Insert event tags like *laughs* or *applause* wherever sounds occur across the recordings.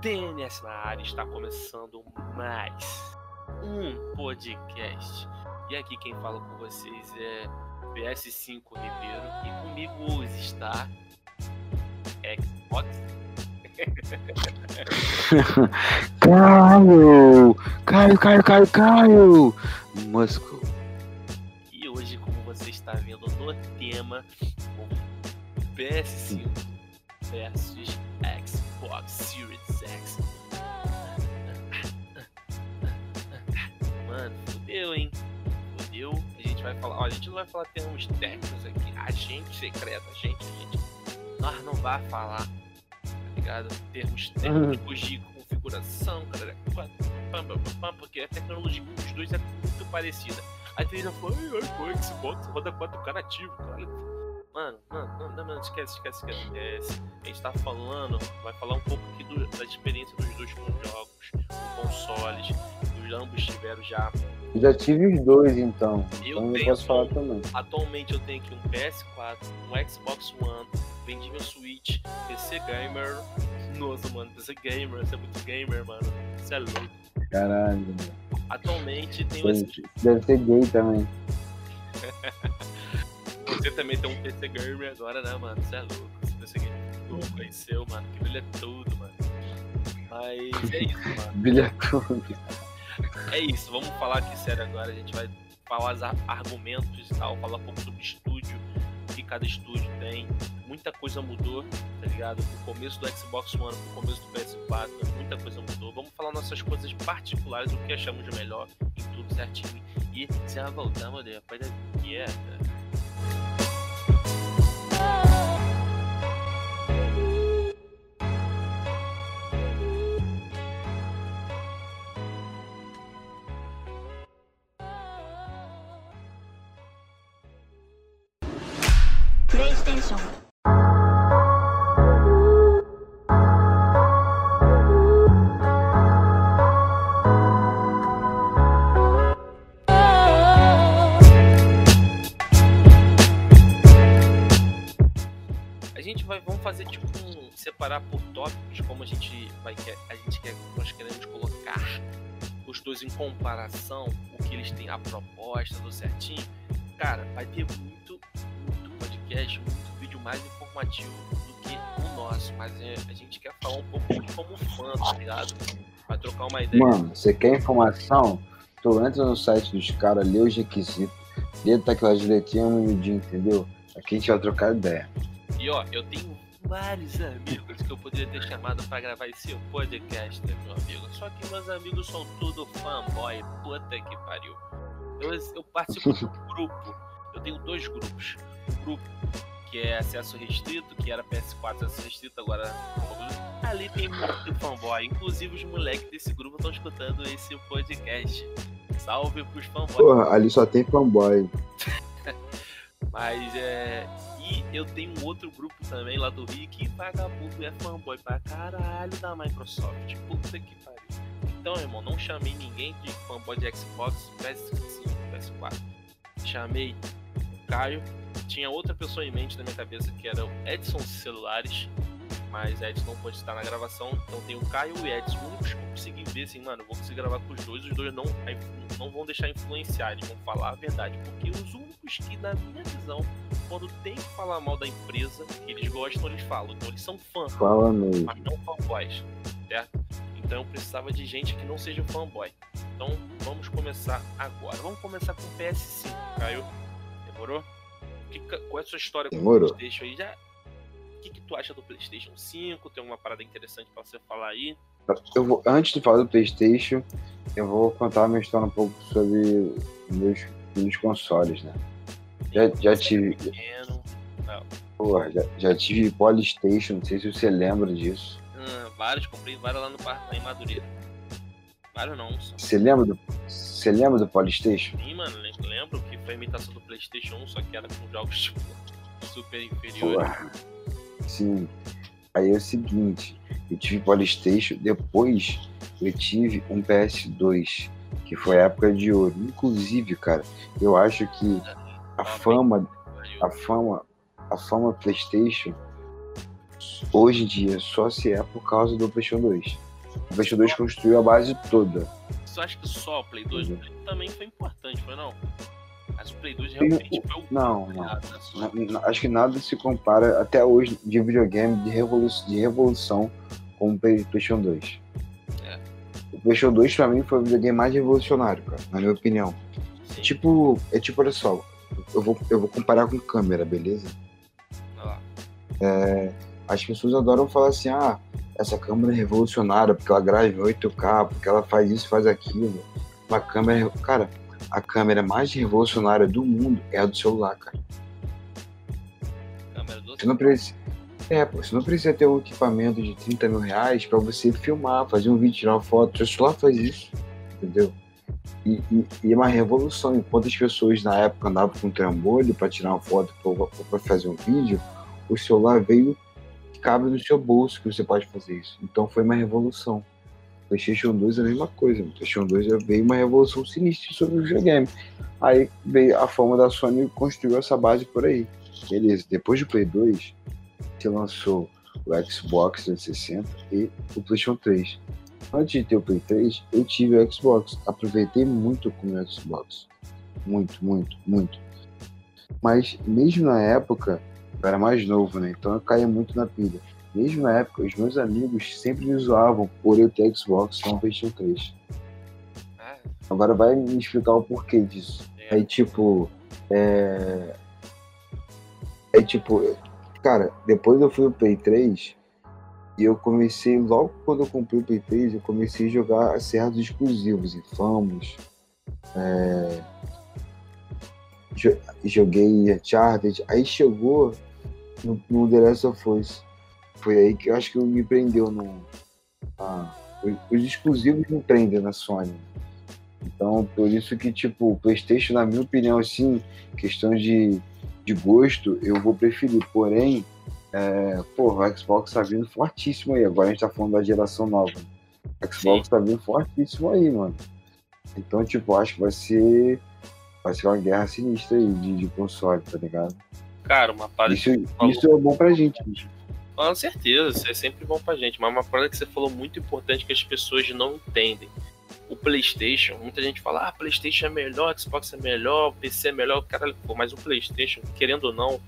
TNS na área está começando mais um podcast. E aqui quem fala com vocês é PS5 Ribeiro e comigo hoje está Xbox. *laughs* Caio! Caio, Caio, Caio, Caio! Moscou. E hoje, como você está vendo no tema, o PS5 versus Xbox Series X. Mano, fodeu, hein? Fodeu. A gente vai falar. Ó, a gente não vai falar termos técnicos aqui. Agente secreto, agente, gente. Nós não vai falar, tá ligado? Termos *laughs* técnicos de configuração, cara. Porque a tecnologia dos dois é muito parecida. Aí tem já falou, Xbox roda 4K nativo, cara. Mano, mano, não, não, não, esquece, esquece, esquece, esquece. A gente tá falando, vai falar um pouco aqui do, da experiência dos dois com jogos, com consoles. Os ambos tiveram já. Eu já tive os dois então. Eu então eu tenho posso falar também. Atualmente eu tenho aqui um PS4, um Xbox One, vendi meu Switch, PC Gamer. Nossa, mano, PC Gamer, você é muito gamer, mano. Você é louco. Caralho, mano. Atualmente esse. Deve, deve ser gay também. *laughs* Você também tem um PC Gamer agora, né, mano? Você é louco. Gamer não conheceu, mano. Que brilha tudo, mano. Mas é isso, mano. *laughs* Brilha tudo. É isso, vamos falar aqui sério agora. A gente vai falar os ar- argumentos e tal, falar um pouco sobre estúdio, o que cada estúdio tem. Muita coisa mudou, tá ligado? Do começo do Xbox One pro começo do PS4, muita coisa mudou. Vamos falar nossas coisas particulares, o que achamos de melhor em tudo certinho. E já voltamos depois da dieta. Separar por tópicos, como a gente vai quer, a gente quer, nós queremos colocar os dois em comparação, o que eles têm a proposta do certinho. Cara, vai ter muito, muito podcast, muito vídeo mais informativo do que o nosso, mas é, a gente quer falar um pouco como fã, tá ligado? Vai trocar uma ideia. Mano, você quer informação? Tu entra no site dos caras, lê os requisitos, lê aquelas letrinhas miudinho, entendeu? Aqui a gente vai trocar ideia. E ó, eu tenho vários amigos que eu poderia ter chamado pra gravar esse podcast, meu amigo? Só que meus amigos são tudo fanboy, puta que pariu. Eu, eu participo de um *laughs* grupo, eu tenho dois grupos. Um grupo que é acesso restrito, que era PS4 acesso restrito, agora. Ali tem muito fanboy, inclusive os moleques desse grupo estão escutando esse podcast. Salve pros fanboys. Porra, ali só tem fanboy. Mas é. E eu tenho um outro grupo também lá do Rio que vagabundo é fanboy pra caralho da Microsoft. Puta que pariu. Então, irmão, não chamei ninguém de fanboy de Xbox, PS5, PS4. Chamei o Caio. Tinha outra pessoa em mente na minha cabeça que era o Edson Celulares. Mas Edson não pôde estar na gravação. Então tem o Caio e o Edson. Os únicos que eu consegui ver assim, mano, eu vou conseguir gravar com os dois. Os dois não, não vão deixar influenciar, eles vão falar a verdade. Porque os únicos que, na minha visão, quando tem que falar mal da empresa, eles gostam, eles falam. Então eles são fãs, Fala mesmo. mas não fanboys, certo? Então eu precisava de gente que não seja fanboy. Então vamos começar agora. Vamos começar com o PS5, Caio. Demorou? Que, qual é a sua história com Demorou. o PlayStation aí? Já... O que, que tu acha do PlayStation 5? Tem alguma parada interessante pra você falar aí? Eu vou, antes de falar do Playstation, eu vou contar uma história um pouco sobre meus, meus consoles, né? Já, já tive. Porra, já, já tive Polystation, não sei se você lembra disso. Hum, vários, comprei vários lá no parque, lá em Madureira. Vários não. Você lembra do. Você lembra do Polystation? Sim, mano, lem- lembro que foi a imitação do PlayStation 1, só que era com jogos tipo super inferiores. Porra. Sim. Aí é o seguinte, eu tive Polystation, depois eu tive um PS2, que foi a época de ouro. Inclusive, cara, eu acho que a fama, a fama, a fama PlayStation hoje em dia só se é por causa do PlayStation 2. O PlayStation 2 construiu a base toda. Você acha que só o Play 2 o Play também foi importante, foi não? Mas o Play 2 realmente foi o. Não, não. Acho que nada se compara até hoje de videogame de revolução, de revolução com o Play- PlayStation 2. É. O PlayStation 2 pra mim foi o videogame mais revolucionário, cara, na minha opinião. Sim. Tipo, é tipo, olha só, eu vou, eu vou comparar com câmera, beleza? Lá. As pessoas adoram falar assim, ah, essa câmera é revolucionária porque ela grava em 8K, porque ela faz isso, faz aquilo. Uma câmera, cara, a câmera mais revolucionária do mundo é a do celular, cara. Câmera do Você não precisa. É, pô, você não precisa ter um equipamento de 30 mil reais pra você filmar, fazer um vídeo, tirar uma foto. Seu celular faz isso, entendeu? E, e- e é uma revolução. Enquanto as pessoas na época andavam com um trambolho pra tirar uma foto ou pra fazer um vídeo, o celular veio cabe no seu bolso que você pode fazer isso. Então foi uma revolução. PlayStation 2 é a mesma coisa. O PlayStation 2 já veio uma revolução sinistra sobre o videogame. Aí veio a forma da Sony construiu essa base por aí. Beleza, depois do Play 2, se lançou o Xbox 360 e o PlayStation 3. Antes de ter o Play 3, eu tive o Xbox. Aproveitei muito com o Xbox. Muito, muito, muito. Mas mesmo na época, eu era mais novo, né? Então eu caía muito na pilha. Mesmo na época, os meus amigos sempre me zoavam por eu ter Xbox e não PlayStation 3. Ah, Agora vai me explicar o porquê disso. é. Aí, tipo, é. É tipo, cara, depois eu fui pro Play 3 e eu comecei, logo quando eu comprei o Play 3, eu comecei a jogar certos exclusivos, Infamous, é... jo- joguei Uncharted, aí chegou no, no The Last of Us. Foi aí que eu acho que me prendeu no. ah, os- os exclusivos me prendem na Sony. Então, por isso que, tipo, o PlayStation, na minha opinião, assim, questão de, de gosto, eu vou preferir. Porém, é, pô, o Xbox tá vindo fortíssimo aí. Agora a gente tá falando da geração nova. O Xbox tá vindo fortíssimo aí, mano. Então, tipo, acho que vai ser. Vai ser uma guerra sinistra aí de, de console, tá ligado? Cara, uma parada Isso, isso é bom pra gente. bicho. Com certeza, isso é sempre bom pra gente. Mas uma parada que você falou muito importante que as pessoas não entendem. O PlayStation, muita gente fala, ah, PlayStation é melhor, Xbox é melhor, PC é melhor, caralho, pô, mas o PlayStation, querendo ou não,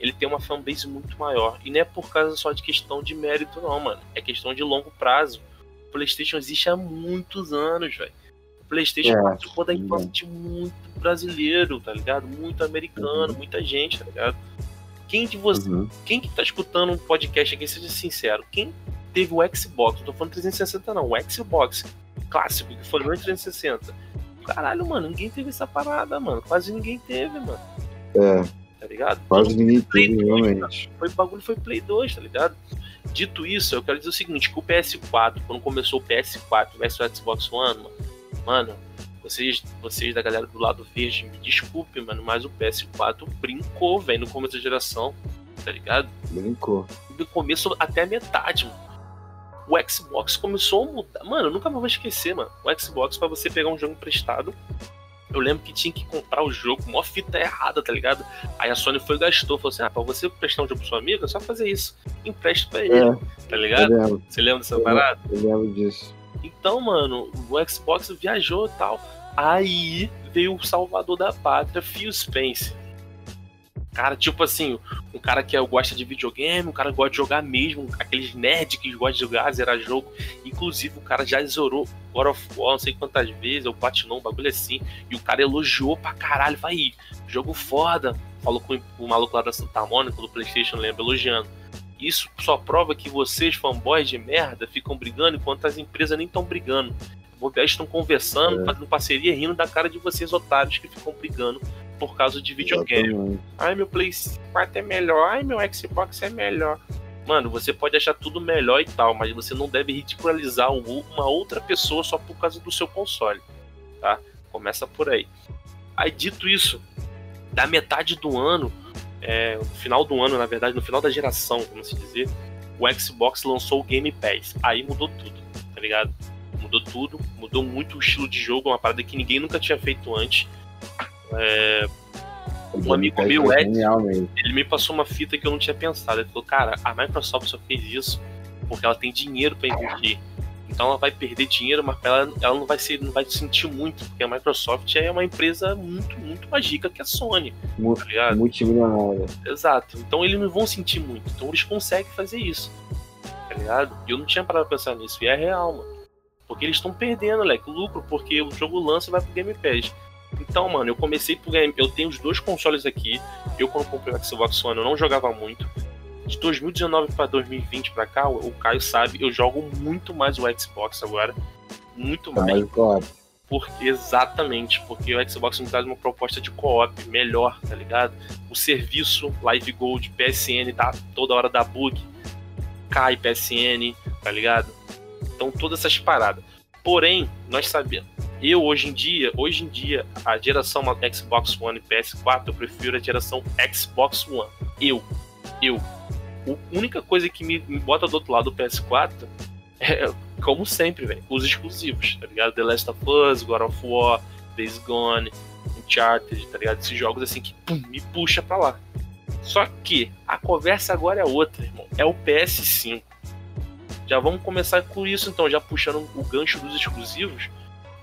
ele tem uma fanbase muito maior. E não é por causa só de questão de mérito, não, mano. É questão de longo prazo. O PlayStation existe há muitos anos, velho. O PlayStation É, participou da infância de muito brasileiro, tá ligado? Muito americano, Uhum. muita gente, tá ligado? Quem de vocês Uhum. quem que tá escutando um podcast aqui, seja sincero, quem teve o Xbox, não tô falando 360 não, o Xbox clássico, que foi no 360. Caralho, mano, ninguém teve essa parada, mano. Quase ninguém teve, mano. É, Tá ligado? quase ninguém Play teve, 2, realmente. Foi, bagulho foi Play 2, tá ligado? Dito isso, eu quero dizer o seguinte, que o PS4, quando começou o PS4 versus o Xbox One, mano, mano, vocês, vocês da galera do lado verde, me desculpem, mano, mas o PS4 brincou, velho, no começo da geração, tá ligado? Brincou. do começo até a metade, mano. O Xbox começou a mudar. Mano, eu nunca vou esquecer, mano. O Xbox, pra você pegar um jogo emprestado, eu lembro que tinha que comprar o jogo, mó fita errada, tá ligado? Aí a Sony foi e gastou, falou assim: ah, pra você prestar um jogo pro seu amigo, é só fazer isso. Empresta pra ele, É, tá ligado? Você lembra dessa Eu parada? eu lembro disso. Então, mano, o Xbox viajou e tal. Aí veio o salvador da pátria, Phil Spencer. Cara, tipo assim, um cara que gosta de videogame, um cara que gosta de jogar mesmo, aqueles nerds que gostam de jogar, zerar jogo. Inclusive, o cara já zerou God of War, não sei quantas vezes, ou platinou, um bagulho assim. E o cara elogiou pra caralho, vai jogo foda. Falou com o maluco lá da Santa Mônica, do Playstation, lembra, elogiando. Isso só prova que vocês, fanboys de merda, ficam brigando enquanto as empresas nem estão brigando. Vocês estão conversando, É. fazendo parceria, rindo da cara de vocês, otários, que ficam brigando por causa de videogame. Exatamente. Ai, meu Play 4 é melhor. Ai, meu Xbox é melhor. Mano, você pode achar tudo melhor e tal, mas você não deve ridicularizar uma outra pessoa só por causa do seu console, tá? Começa por aí. Aí, dito isso, da metade do ano, é, no final do ano, na verdade, no final da geração, como se dizer, o Xbox lançou o Game Pass. Aí mudou tudo, tá ligado? Mudou tudo, mudou muito o estilo de jogo, uma parada que ninguém nunca tinha feito antes. É, Um amigo meu, é Ed, ele me passou uma fita que eu não tinha pensado. Ele falou, cara, a Microsoft só fez isso porque ela tem dinheiro pra investir. Então ela vai perder dinheiro, mas ela, ela não vai ser, não vai sentir muito, porque a Microsoft é uma empresa muito, muito mais rica que a Sony, Mu- tá ligado? Multimilionário. Exato. Então eles não vão sentir muito. Então eles conseguem fazer isso. Tá ligado? E eu não tinha parado pra pensar nisso. E é real, mano. Porque eles estão perdendo, leque, lucro, porque o jogo lança e vai pro Game Pass. Então, mano, eu comecei por Game. Eu tenho os dois consoles aqui. Eu, quando comprei o Xbox One, eu não jogava muito. De 2019 pra 2020 pra cá, o Caio sabe, eu jogo muito mais o Xbox agora. Muito Tá mais. mais. Porque, exatamente, porque o Xbox me traz uma proposta de co-op melhor, tá ligado? O serviço Live Gold, PSN, tá toda hora da bug, cai PSN, tá ligado? Então, todas essas paradas. Porém, nós sabemos, eu hoje em dia, hoje em dia, a geração Xbox One e PS4, eu prefiro a geração Xbox One. Eu, eu. A única coisa que me, me bota do outro lado do PS4 é, como sempre, velho, os exclusivos, tá ligado? The Last of Us, God of War, Days Gone, Uncharted, tá ligado? Esses jogos assim que pum, me puxa pra lá. Só que a conversa agora é outra, irmão. É o PS5. Já vamos começar com isso então, já puxando o gancho dos exclusivos.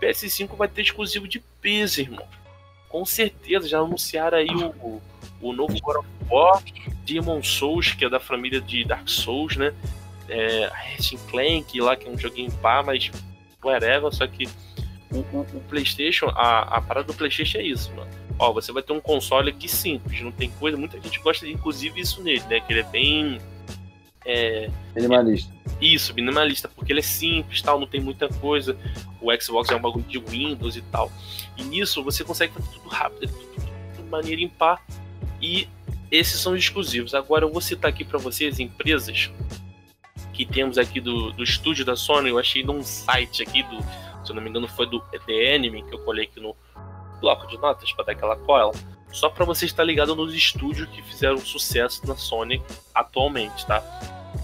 PS5 vai ter exclusivo de peso, irmão. Com certeza, já anunciaram aí o, o, novo God of War, Demon Souls, que é da família de Dark Souls, né? é, Ratchet Clank lá, que é um joguinho pá, mas whatever, só que o, o, o Playstation, a, a parada do Playstation é isso, mano. Ó, você vai ter um console aqui simples, não tem coisa, muita gente gosta inclusive isso nele, né, que ele é bem é, Minimalista. isso, minimalista, porque ele é simples, tal, não tem muita coisa. O Xbox é um bagulho de Windows e tal. E nisso você consegue fazer tudo rápido, tudo, tudo, tudo maneiro em pá. E esses são os exclusivos. Agora eu vou citar aqui para vocês empresas que temos aqui do, do estúdio da Sony. Eu achei num site aqui do, se eu não me engano, foi do The Anime que eu colei aqui no bloco de notas para dar aquela cola. Só para você estar ligado nos estúdios que fizeram sucesso na Sony atualmente, tá?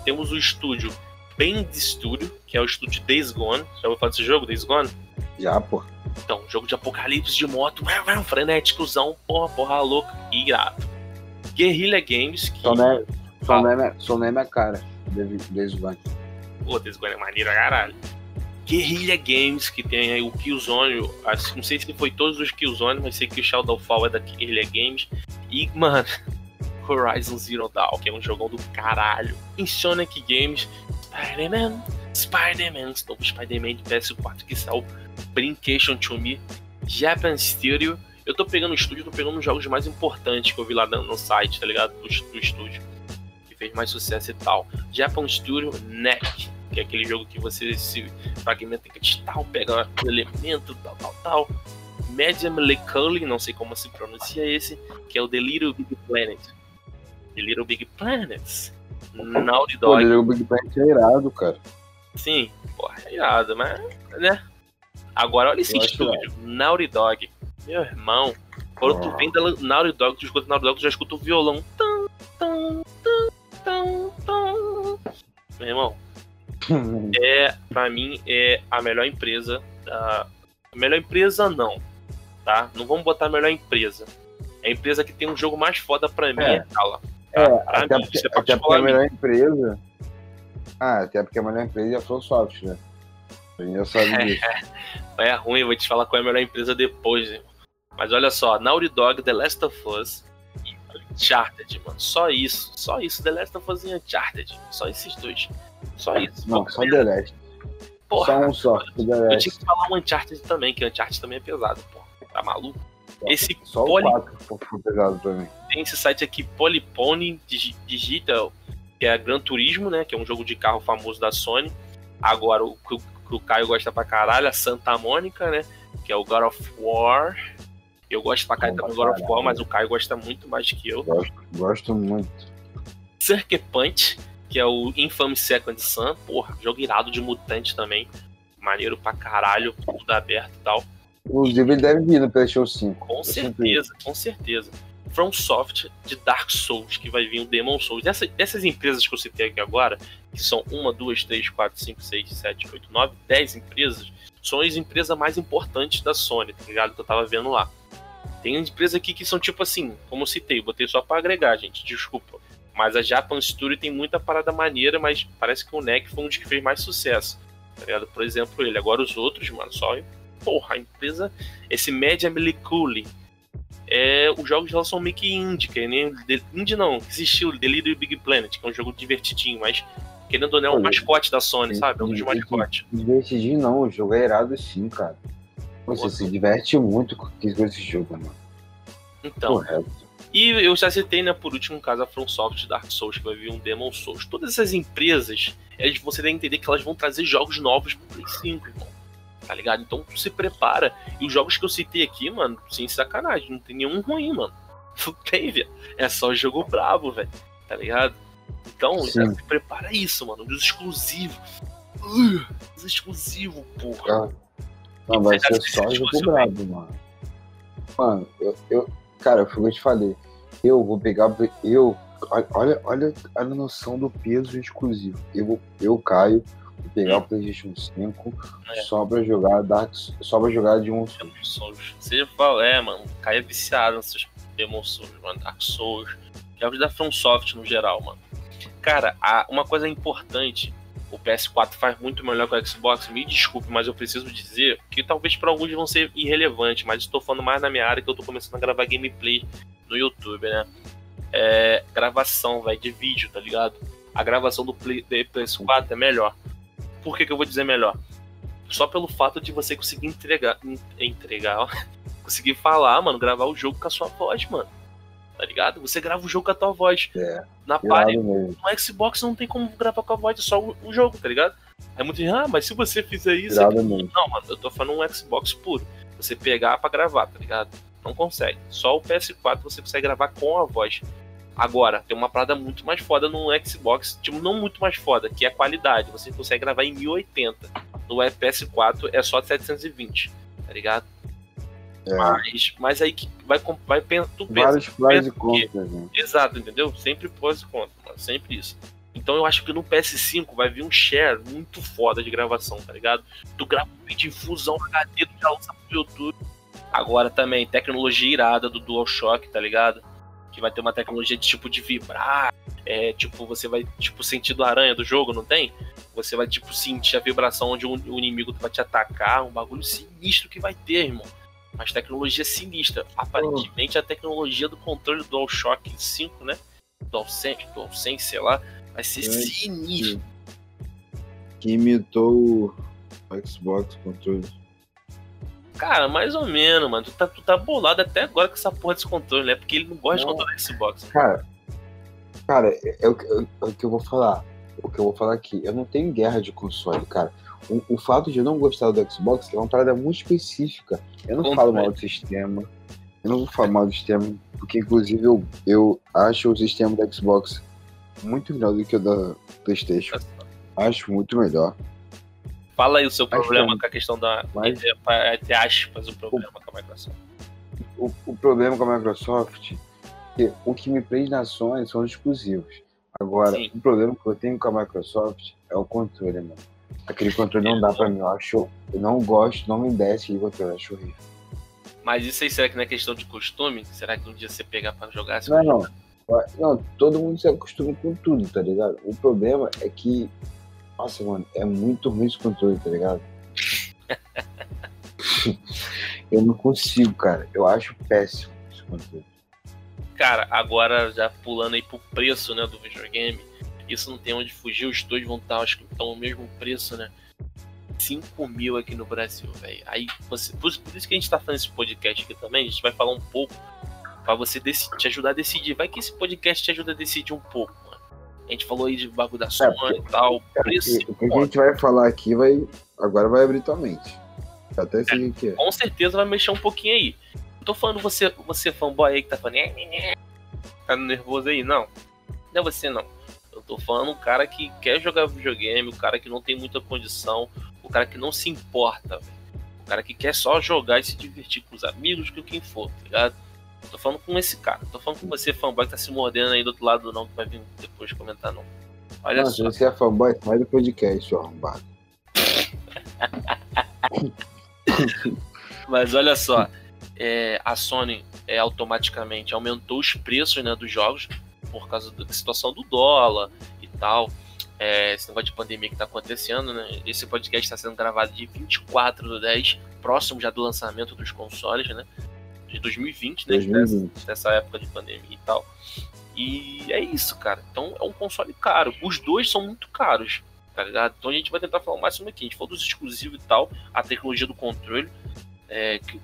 Temos o estúdio Bend Studio, que é o estúdio Days Gone. Já ouviu falar desse jogo, Days Gone? Já, pô. Então, jogo de apocalipse de moto, um frenéticozão, porra, porra louca, irado. Guerrilla Games, que. Só não é, só não é, minha- só não é minha cara. O banco. Pô, Days Gone é maneiro, a caralho. Guerrilla Games, que tem aí o Killzone, não sei se foi todos os Killzone, mas sei que o Shadowfall é da Guerrilla Games. E, mano, *laughs* Horizon Zero Dawn, que é um jogão do caralho. Insonic Games, Spider-Man, Spider-Man, novo Spider-Man de PS4 que saiu, Brincation to Me, Japan Studio. Eu tô pegando o estúdio, tô pegando os jogos mais importantes que eu vi lá no site, tá ligado? Do, do estúdio. Que fez mais sucesso e tal. Japan Studio NEC, que é aquele jogo que você se fragmenta em cristal, pega o elemento, tal, tal, tal. Medium Culling, não sei como se pronuncia esse, que é o The Little Big Planet. The Little Big Planets. Naughty Pô, Dog. o Big Planet é irado, cara. Sim, porra, é irado, mas, né? Agora, olha esse Eu estúdio, Naughty Dog. Meu irmão, quando tu Ah. vem da Naughty Dog, tu escuta Naughty Dog, tu já escuta o violão. Tum, tum, tum, tum, tum. Meu irmão, *laughs* é, pra mim, é a melhor empresa. A melhor empresa, não, tá? Não vamos botar a melhor empresa. É a empresa que tem um jogo mais foda pra mim, É. é ela. É, pra até mim, porque, é até porque a particular melhor empresa. Ah, até porque a melhor empresa é a FromSoft, né? A gente já sabe disso. É ruim, eu vou te falar qual é a melhor empresa depois. Mas olha só, Naughty Dog, The Last of Us e Uncharted, mano. Só isso. Só isso, The Last of Us e Uncharted. Só esses dois. Só isso. Não, só The Last. Porra, Só um só, The eu tinha que falar um Uncharted também, que Uncharted também é pesado, pô. Tá maluco? Esse Só o Poli- 4 ficou pesado pra mim. tem esse site aqui, Polypony Digi- Digital, que é Gran Turismo, né? Que é um jogo de carro famoso da Sony. Agora, o que o, Caio gosta pra caralho, a Santa Mônica, né? Que é o God of War. Eu gosto pra caralho também do God of War, mas o Caio gosta muito mais que eu. Gosto, gosto muito. Sucker Punch, que é o Infamous Second Son. Porra, jogo irado de mutante também. Maneiro pra caralho, tudo aberto e tal. Inclusive, ele deve vir no PlayStation 5. Com Eu certeza, com certeza. From Soft de Dark Souls, que vai vir o Demon Souls. Dessa, dessas empresas que eu citei aqui agora, que são uma, duas, três, quatro, cinco, seis, sete, oito, nove, dez empresas, são as empresas mais importantes da Sony, tá ligado? Que eu tava vendo lá. Tem empresas aqui que são tipo assim, como eu citei, botei só pra agregar, gente, desculpa. Mas a Japan Studio tem muita parada maneira, mas parece que o NEC foi um dos que fez mais sucesso. Tá ligado? Por exemplo, ele. Agora os outros, mano, só. Porra, a empresa. Esse Media Meliculi. É, os jogos dela são meio que indie, que nem. Indie não, existiu Delírio Big Planet, que é um jogo divertidinho, mas querendo ou não, é um mascote da Sony, sabe? É um dos mascotes. Divertidinho não, o jogo é irado sim, cara. Você Nossa. se diverte muito com esse jogo, mano. Então. Correto. E eu já citei, né, por último, caso a From Software Dark Souls, que vai vir um Demon Souls. Todas essas empresas, elas, você tem que entender que elas vão trazer jogos novos pro Play 5, irmão. Tá ligado? Então se prepara. E os jogos que eu citei aqui, mano, sem sacanagem, não tem nenhum ruim, mano. *laughs* Não tem, velho. É só jogo brabo, velho. Tá ligado? Então, já se prepara isso, mano. Os exclusivos. Uh, os exclusivos, porra. Ah. Não, vai ser só jogo brabo, mano. Mano, eu, eu, Cara, foi o que eu te falei. Eu vou pegar. Eu. Olha, olha a noção do peso exclusivo. Eu, eu Caio, vou pegar o PlayStation 5 é. só pra jogar Dark Só pra jogar de um Souls. Você fala, é, mano, Caio é viciado nesses Demon Souls, mano. Dark Souls. Jogos da From Soft no geral, mano. Cara, uma coisa importante o PS4 faz muito melhor que o Xbox, me desculpe, mas eu preciso dizer que talvez para alguns vão ser irrelevantes, mas estou falando mais na minha área que eu estou começando a gravar gameplay no YouTube, né? É, gravação, velho, de vídeo, tá ligado? A gravação do, Play, do PS4 é melhor. Por que, que eu vou dizer melhor? Só pelo fato de você conseguir entregar. Entregar, ó. *laughs* Conseguir falar, mano, gravar o jogo com a sua voz, mano tá ligado? Você grava o jogo com a tua voz. É, na party, no Xbox não tem como gravar com a voz, é só o, o jogo, tá ligado? É muito, ah, mas se você fizer isso. É... Não, mano, eu tô falando um Xbox puro. Você pegar pra gravar, tá ligado? Não consegue. Só o PS4 você consegue gravar com a voz. Agora, tem uma parada muito mais foda no Xbox, tipo, não muito mais foda, que é a qualidade. Você consegue gravar em 1080. No PS4 é só 720, tá ligado? É. Mas, mas aí que vai, vai tu pensa. Vários prós e contras, né? Exato, entendeu? Sempre pós e contras, mano. Sempre isso. Então eu acho que no PS5 vai vir um share muito foda de gravação, tá ligado? Tu grava um vídeo em fusão HD, tu já lança pro YouTube. Agora também, tecnologia irada do DualShock, tá ligado? Que vai ter uma tecnologia de tipo de vibrar. É, tipo, você vai, tipo, sentir do aranha do jogo, não tem? Você vai, tipo, sentir a vibração onde o inimigo vai te atacar. Um bagulho sinistro que vai ter, irmão mas tecnologia sinistra. Aparentemente a tecnologia do controle do DualShock 5, né? DualSense, DualSense, sei lá, vai ser é, sinistro. Que imitou o Xbox controle. Cara, mais ou menos, mano. Tu tá, tu tá bolado até agora com essa porra desse controle, né? Porque ele não gosta não. de controle Xbox. Cara, cara, é, é, é, é o que eu vou falar. O que eu vou falar aqui. Eu não tenho guerra de console, cara. O, o, fato de eu não gostar do Xbox é uma parada muito específica. Eu não falo mal do sistema. Eu não vou falar mal do sistema, porque inclusive eu, eu acho o sistema do Xbox muito melhor do que o da PlayStation. Acho muito melhor. Fala aí o seu problema com a questão da. Mas... Entre aspas, o problema o, com a Microsoft. O, o problema com a Microsoft é o que me prende na Sony são os exclusivos. Agora, Sim. o problema que eu tenho com a Microsoft é o controle, mano. Aquele controle não dá pra mim, eu acho. Eu não gosto, não me desce aquele controle, eu acho horrível. Mas isso aí será que não é questão de costume? Será que um dia você pegar pra jogar? Não, não. Não, todo mundo se acostuma com tudo, tá ligado? O problema é que. Nossa, mano, é muito ruim esse controle, tá ligado? *laughs* eu não consigo, cara. Eu acho péssimo esse controle. Cara, agora já pulando aí pro preço, né, do videogame isso não tem onde fugir, os dois vão estar, acho que estão no mesmo preço, né? 5 mil aqui no Brasil, velho. Aí você. Por, por, isso que a gente tá fazendo esse podcast aqui também, a gente vai falar um pouco para você decidir, te ajudar a decidir. Vai que esse podcast te ajuda a decidir um pouco, mano. A gente falou aí de bagulho da é, Sony é, e tal. É, preço. O que a gente vai falar aqui vai. Agora vai abrir tua mente. Até sei é, o que é. Com certeza vai mexer um pouquinho aí. Eu tô falando você, você fanboy aí que tá falando. Tá nervoso aí? Não. Não é você não eu tô falando um cara que quer jogar videogame, o cara que não tem muita condição, o cara que não se importa, o cara que quer só jogar e se divertir com os amigos, com quem for, tá ligado? Tô falando com esse cara, tô falando com você, fanboy, que tá se mordendo aí do outro lado, não, que vai vir depois comentar, não. Olha não, só. Se você é fanboy, sai do podcast, seu arrombado. *laughs* Mas olha só, é, a Sony é, automaticamente aumentou os preços né, dos jogos por causa da situação do dólar e tal. É, esse negócio de pandemia que está acontecendo, né? Esse podcast está sendo gravado de 24 do 10, próximo já do lançamento dos consoles, né? De 2020, né? 2020. Dessa, dessa época de pandemia e tal. E é isso, cara. Então é um console caro. Os dois são muito caros, tá ligado? Então a gente vai tentar falar o máximo aqui. A gente falou dos exclusivos e tal, a tecnologia do controle. É, que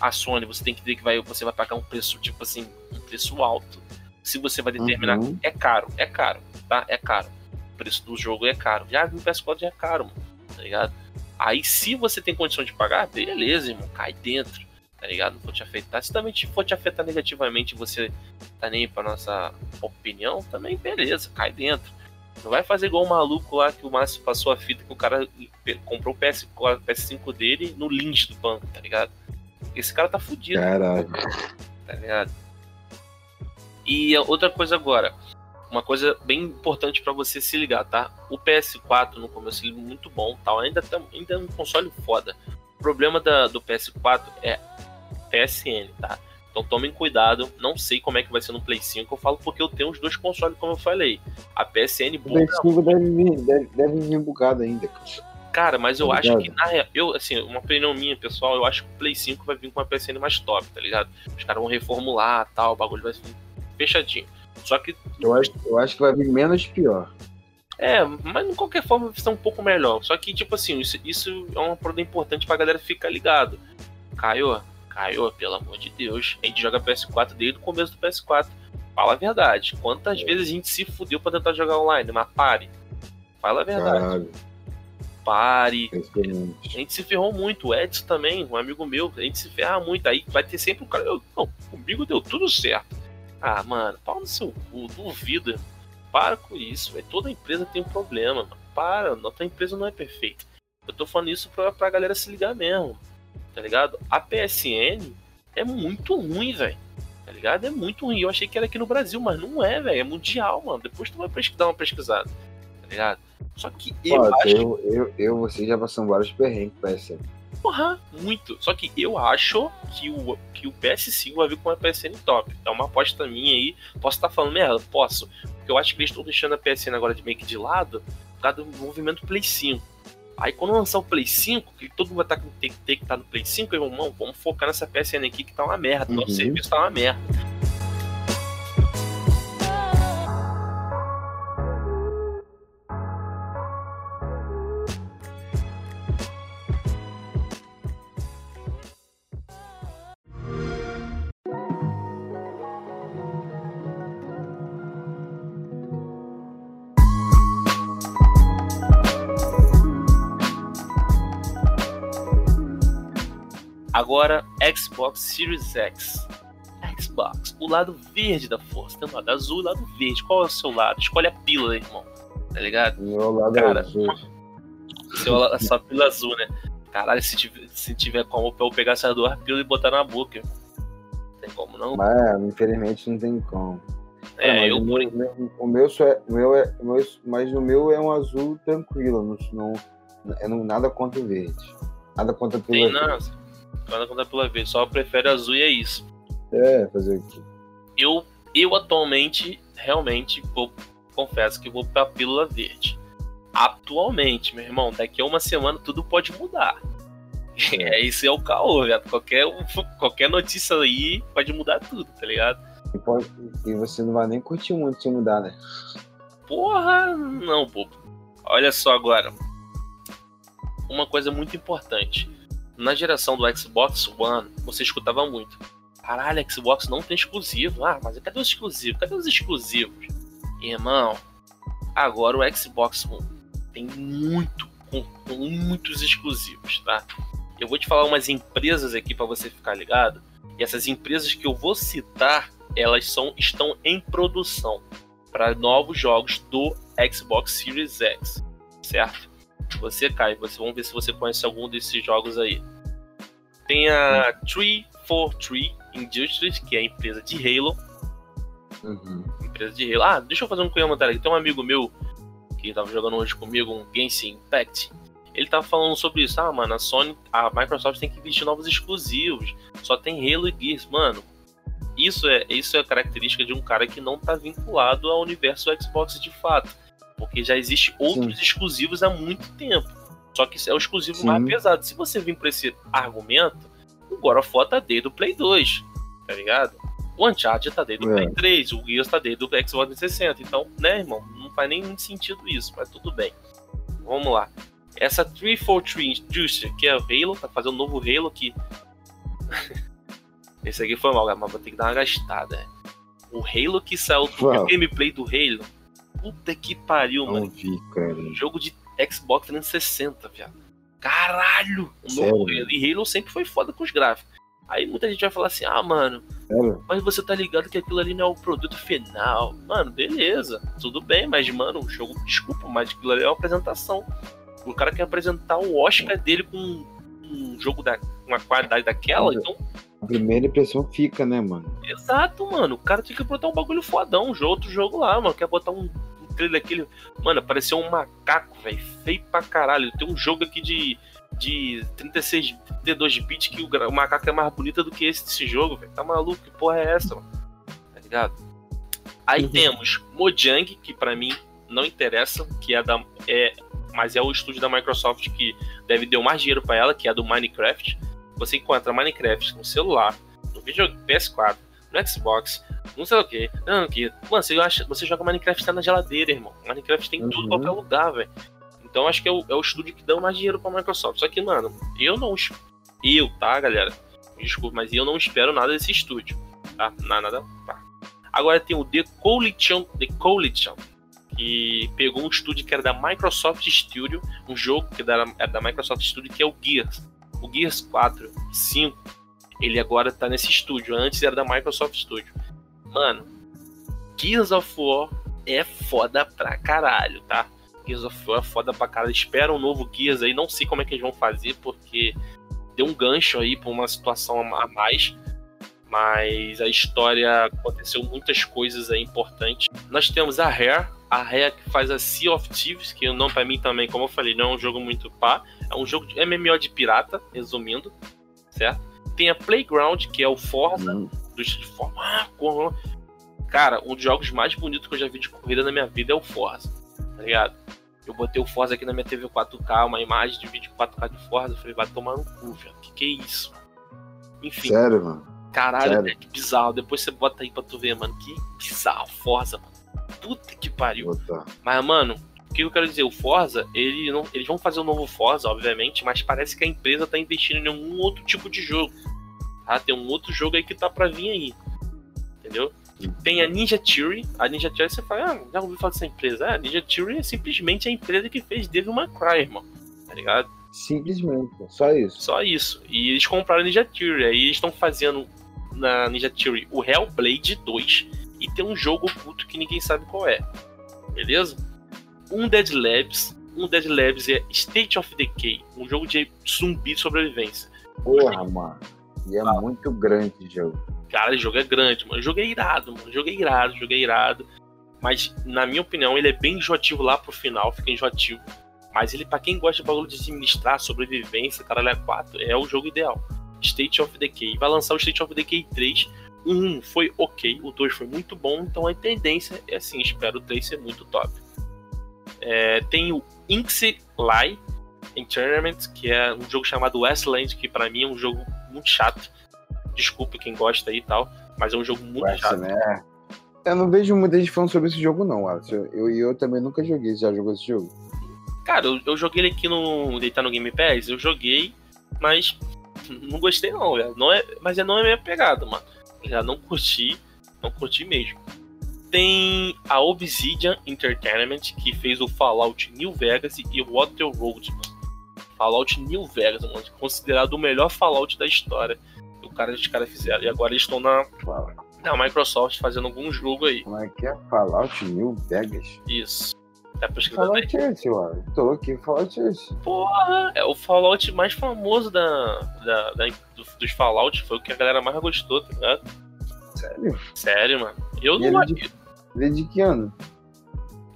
a Sony, você tem que ver que vai, você vai pagar um preço, tipo assim, um preço alto. Se você vai determinar, Uhum. é caro, é caro, tá? É caro. O preço do jogo é caro. Já no PS4 já é caro, mano, tá ligado? Aí se você tem condição de pagar, beleza, irmão, cai dentro, tá ligado? Não vou te afetar. Se também for te afetar negativamente você tá nem aí pra nossa opinião, também beleza, cai dentro. Não vai fazer igual o maluco lá que o Márcio passou a fita que o cara comprou o PS4, PS5 dele no lynch do banco, tá ligado? Esse cara tá fudido Caralho. tá ligado? E outra coisa agora, uma coisa bem importante pra você se ligar, tá? O PS4 no começo ele é muito bom, tal, ainda tá, ainda é um console foda. O problema da, do PS4 é PSN, tá? Então tomem cuidado, não sei como é que vai ser no Play 5, eu falo porque eu tenho os dois consoles, como eu falei. A PSN O buga PS5 deve vir, deve, deve vir bugado ainda, cara. Cara, mas eu acho que, na real, eu, assim, uma opinião minha, pessoal, eu acho que o Play 5 vai vir com uma PSN mais top, tá ligado? Os caras vão reformular tal, o bagulho vai vir fechadinho. Só que, Eu acho, eu acho que vai vir menos pior. é, mas de qualquer forma vai ser um pouco melhor. Só que, tipo assim, isso, isso é uma parada importante pra galera ficar ligado. Caio, Caio, pelo amor de Deus, a gente joga PS4 desde o começo do PS4. Fala a verdade. Quantas vezes a gente se fudeu pra tentar jogar online? Mas pare. Fala a verdade. Pare. é. A gente se ferrou muito. O Edson também, um amigo meu, a gente se ferra muito. Aí vai ter sempre um cara. Eu, não, comigo deu tudo certo. Ah, mano, pau no seu cu, duvido. Para com isso, velho. Toda empresa tem um problema, mano. Para, nossa empresa não é perfeita. Eu tô falando isso pra, pra galera se ligar mesmo. Tá ligado? A PSN é muito ruim, velho. Tá ligado? É muito ruim. Eu achei que era aqui no Brasil, mas não é, velho. É mundial, mano. Depois tu vai dar uma pesquisada. Tá ligado? Só que eu acho eu, eu, eu, você já passamos vários perrengues PS5. Porra, muito. Só que eu acho que o, que o PS5 vai vir com uma PSN top. É uma aposta minha aí. Posso estar falando merda? Posso. Porque eu acho que eles estão deixando a PSN agora de meio que de lado por causa do movimento Play 5. Aí quando lançar o Play 5, que todo mundo vai tá, ter, ter que estar no Play 5, irmão, vamos focar nessa PSN aqui que tá uma merda. Nosso Uhum. serviço tá uma merda. Xbox Series X. Xbox, o lado verde da força. Tem o lado azul e o lado verde. Qual é o seu lado? Escolhe a pílula, irmão. Tá ligado? Meu lado Cara, azul. Seu, a sua pílula azul, né? Caralho, se tiver, se tiver como eu pegar essas duas pílulas e botar na boca. Não tem como não. Mas, infelizmente, não tem como. É, mas eu o, meu, o meu só é, o meu é, o meu- mas o meu é um azul tranquilo, não, não, é não- nada contra o verde. Nada contra o tem verde. Nada. Contra a pílula verde. Só prefere azul e é isso. É, fazer o quê? Eu, eu atualmente, realmente, vou, confesso que vou pra pílula verde. Atualmente, meu irmão, daqui a uma semana tudo pode mudar. É, *laughs* isso é o caô, velho. Qualquer, qualquer notícia aí pode mudar tudo, tá ligado? E, pode- e você não vai nem curtir muito se mudar, né? Porra, não, bobo. Olha só agora. Uma coisa muito importante. Na geração do Xbox One, você escutava muito. Caralho, Xbox não tem exclusivo. Ah, mas cadê os exclusivos? Cadê os exclusivos? Irmão, agora o Xbox One tem muito, com, com muitos exclusivos, tá? Eu vou te falar umas empresas aqui para você ficar ligado. E essas empresas que eu vou citar, elas são, estão em produção para novos jogos do Xbox Series X, certo? Você cai, você vamos ver se você conhece algum desses jogos aí. Tem a 343 Industries, que é a empresa de Halo, Uhum. empresa de Halo. Ah, deixa eu fazer um comentário aqui. Tem um amigo meu que tava jogando hoje comigo, um Genshin Impact. Ele tava falando sobre isso. Ah, mano, a Sony, a Microsoft tem que investir em novos exclusivos. Só tem Halo e Gears. Mano, isso é, isso é característica de um cara que não tá vinculado ao universo Xbox de fato. Porque já existe outros exclusivos há muito tempo. Só que é o exclusivo Sim. mais pesado. Se você vir por esse argumento, o God of War tá desde o Play 2, tá ligado? O Uncharted tá desde o É. Play 3, o Gears tá desde o Xbox 360. Então, né, irmão, não faz nem muito sentido isso, mas tudo bem. Vamos lá. Essa 343 Industry, que é o Halo, tá fazendo um novo Halo que. *laughs* Esse aqui foi mal, mas vou ter que dar uma gastada. O Halo que saiu do gameplay do Halo. Puta que pariu, Não mano. vi, cara. Jogo de Xbox 360, viado. Caralho! Sério? E Halo sempre foi foda com os gráficos. Aí muita gente vai falar assim: ah, mano, Sério? mas você tá ligado que aquilo ali não é o produto final. Mano, beleza, tudo bem, mas, mano, o jogo, desculpa, mas aquilo ali é uma apresentação. O cara quer apresentar o Oscar dele com um jogo da uma qualidade daquela, então, A primeira impressão fica, né, mano? exato, mano. O cara tinha que botar um bagulho fodão, um outro jogo lá, mano. Quer botar um trailer aquele. Mano, pareceu um macaco, velho. Feio pra caralho. Tem um jogo aqui de. De 36, 32 bits que o, o macaco é mais bonita do que esse desse jogo, velho. Tá maluco? Que porra é essa, mano? Tá ligado? Aí Uhum. temos Mojang, que pra mim não interessa, que é da. É, mas é o estúdio da Microsoft que deve dar mais dinheiro pra ela, que é do Minecraft. Você encontra Minecraft no celular, no vídeo PS4, no Xbox, não sei o que, não que. Mano, você, acha, você joga Minecraft tá na geladeira, irmão. Minecraft tem tudo em Uhum. qualquer lugar, velho. Então acho que é o, é o estúdio que dá mais dinheiro pra Microsoft. Só que, mano, eu não. Eu, tá, galera? Desculpa, mas eu não espero nada desse estúdio. Tá? Na- Nada. Tá. Agora tem o The Coalition, The Coalition, que pegou um estúdio que era da Microsoft Studio, um jogo que era da Microsoft Studio, que é o Gears. O Gears 4, 5, ele agora tá nesse estúdio. Antes era da Microsoft Studio. Mano, Gears of War é foda pra caralho, tá? Gears of War é foda pra caralho. Espera um novo Gears aí, não sei como é que eles vão fazer, porque deu um gancho aí pra uma situação a mais. Mas a história aconteceu muitas coisas aí importantes. Nós temos a Rare, a Rare que faz a Sea of Thieves, que não pra mim também, como eu falei, não é um jogo muito pá, é um jogo de MMO de pirata, resumindo, certo? Tem a Playground, que é o Forza, Hum, do Street Forza. Ah, como- Cara, um dos jogos mais bonitos que eu já vi de corrida na minha vida é o Forza, tá ligado? Eu botei o Forza aqui na minha TV 4K, uma imagem de vídeo 4K de Forza, eu falei, vai tomar no cu, velho. Que que é isso? Enfim, Sério, mano. caralho, sério? velho, que bizarro. Depois você bota aí pra tu ver, mano. Que bizarro, Forza, mano. Puta que pariu. Botar. Mas, mano, o que eu quero dizer? O Forza, ele não, eles vão fazer um novo Forza, obviamente, mas parece que a empresa tá investindo em algum outro tipo de jogo. Tá? Tem um outro jogo aí que tá pra vir aí. Entendeu? Tem a Ninja Theory. A Ninja Theory você fala, ah, já ouviu falar dessa empresa? Ah, a Ninja Theory é simplesmente a empresa que fez Devil May Cry, irmão. Tá ligado? Simplesmente, só isso. Só isso. E eles compraram a Ninja Theory. Aí eles estão fazendo na Ninja Theory o Hellblade 2 e tem um jogo oculto que ninguém sabe qual é. Beleza? Um Dead Labs. Um Dead Labs é State of Decay, um jogo de zumbi de sobrevivência. Porra, mano. E é muito grande o jogo. Cara, o jogo é grande, mano. O jogo é irado, mano. O jogo é irado, o jogo é irado. Mas, na minha opinião, ele é bem enjoativo lá pro final, fica enjoativo. Mas ele, pra quem gosta de bagulho de administrar, sobrevivência, caralho, é 4, é o jogo ideal. State of Decay. Vai lançar o State of Decay 3. O 1 foi ok, o 2 foi muito bom, então a tendência é assim, espero o 3 ser muito top. É, tem o Inxi Lai em Tournament, que é um jogo chamado Westland, que pra mim é um jogo muito chato. Desculpe quem gosta aí e tal, mas é um jogo muito Ué, chato. né? Eu não vejo muita gente falando sobre esse jogo, não, Alisson. Eu e eu, também nunca joguei. Você já jogou esse jogo? Cara, eu, eu joguei ele aqui no. Deitar no Game Pass, eu joguei, mas não gostei não, velho. Não é, mas não é minha pegada, mano. Já não curti, não curti mesmo. Tem a Obsidian Entertainment, que fez o Fallout New Vegas e o Water Road, mano. Fallout New Vegas, mano. Considerado o melhor Fallout da história. O cara, os caras fizeram. E agora eles estão na, na Microsoft fazendo algum jogo aí. Como é que é? Fallout New Vegas? Isso. Tá pesquisando aí. Fallout é esse, mano. Tô aqui, Fallout é esse. Porra, é o Fallout mais famoso da, da, da- do- dos Fallout. Foi o que a galera mais gostou, tá ligado? Sério? Sério, mano. Eu não. ele de- Ele é de que ano?